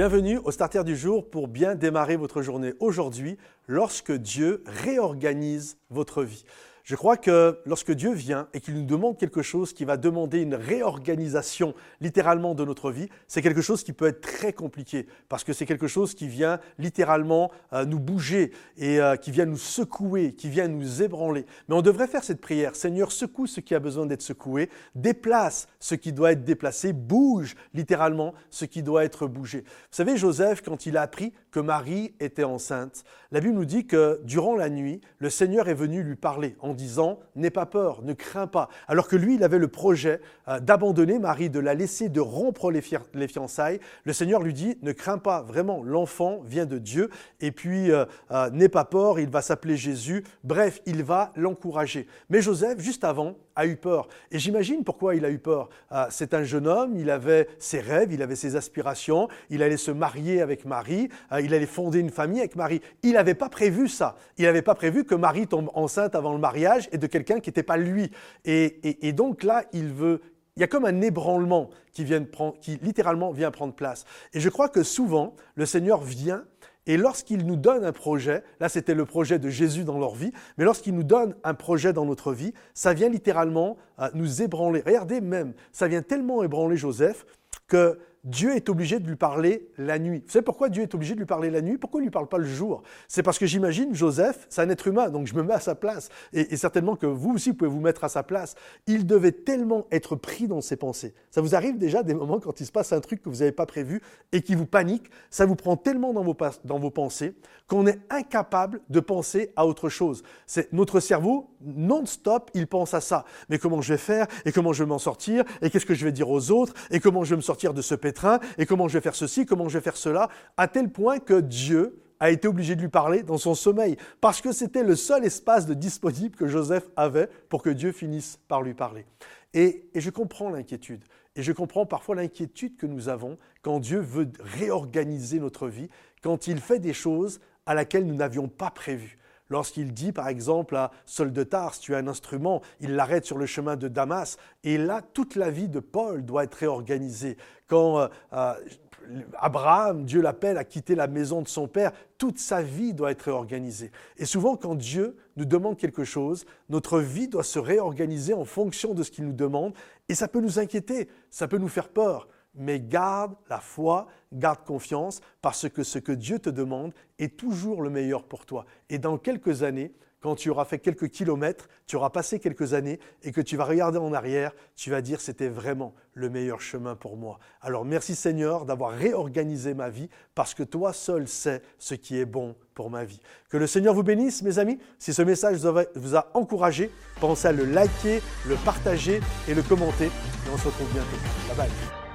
Bienvenue au Starter du jour pour bien démarrer votre journée aujourd'hui lorsque Dieu réorganise votre vie. Je crois que lorsque Dieu vient et qu'il nous demande quelque chose qui va demander une réorganisation littéralement de notre vie, c'est quelque chose qui peut être très compliqué parce que c'est quelque chose qui vient littéralement euh, nous bouger et euh, qui vient nous secouer, qui vient nous ébranler. Mais on devrait faire cette prière. Seigneur, secoue ce qui a besoin d'être secoué, déplace ce qui doit être déplacé, bouge littéralement ce qui doit être bougé. Vous savez, Joseph, quand il a appris que Marie était enceinte, la Bible nous dit que durant la nuit, le Seigneur est venu lui parler disant N'aie pas peur, ne crains pas. Alors que lui, il avait le projet euh, d'abandonner Marie, de la laisser, de rompre les, fiançailles. Le Seigneur lui dit Ne crains pas, vraiment, l'enfant vient de Dieu. Et puis, euh, euh, n'aie pas peur, il va s'appeler Jésus. Bref, il va l'encourager. Mais Joseph, juste avant, a eu peur. Et j'imagine pourquoi il a eu peur. C'est un jeune homme, il avait ses rêves, il avait ses aspirations, il allait se marier avec Marie, il allait fonder une famille avec Marie. Il n'avait pas prévu ça. Il n'avait pas prévu que Marie tombe enceinte avant le mariage et de quelqu'un qui n'était pas lui. Et, donc là, il veut, il y a comme un ébranlement qui, vient prendre, qui littéralement vient prendre place. Et je crois que souvent, le Seigneur vient et lorsqu'il nous donne un projet, là c'était le projet de Jésus dans leur vie, mais lorsqu'il nous donne un projet dans notre vie, ça vient littéralement euh, nous ébranler. Regardez même, ça vient tellement ébranler Joseph que Dieu est obligé de lui parler la nuit. Vous savez pourquoi Dieu est obligé de lui parler la nuit? Pourquoi il ne lui parle pas le jour? C'est parce que j'imagine Joseph, c'est un être humain, donc je me mets à sa place. Et, certainement que vous aussi pouvez vous mettre à sa place. Il devait tellement être pris dans ses pensées. Ça vous arrive déjà des moments quand il se passe un truc que vous n'avez pas prévu et qui vous panique, ça vous prend tellement dans vos, dans vos pensées qu'on est incapable de penser à autre chose. C'est notre cerveau non-stop, il pense à ça. Mais comment je vais faire? Et comment je vais m'en sortir? Et qu'est-ce que je vais dire aux autres? Et comment je vais me sortir de ce Et comment je vais faire ceci Comment je vais faire cela À tel point que Dieu a été obligé de lui parler dans son sommeil, parce que c'était le seul espace de disponible que Joseph avait pour que Dieu finisse par lui parler. Et, et je comprends l'inquiétude. Et je comprends parfois l'inquiétude que nous avons quand Dieu veut réorganiser notre vie, quand il fait des choses à laquelle nous n'avions pas prévu. Lorsqu'il dit, par exemple, à Saul de Tars, tu as un instrument, il l'arrête sur le chemin de Damas. Et là, toute la vie de Paul doit être réorganisée. Quand euh, euh, Abraham, Dieu l'appelle à quitter la maison de son père, toute sa vie doit être réorganisée. Et souvent, quand Dieu nous demande quelque chose, notre vie doit se réorganiser en fonction de ce qu'il nous demande. Et ça peut nous inquiéter, ça peut nous faire peur mais garde la foi, garde confiance, parce que ce que Dieu te demande est toujours le meilleur pour toi. Et dans quelques années, quand tu auras fait quelques kilomètres, tu auras passé quelques années et que tu vas regarder en arrière, tu vas dire c'était vraiment le meilleur chemin pour moi. Alors merci Seigneur d'avoir réorganisé ma vie parce que toi seul sais ce qui est bon pour ma vie. Que le Seigneur vous bénisse mes amis. Si ce message vous a encouragé, pensez à le liker, le partager et le commenter. Et on se retrouve bientôt. Bye bye.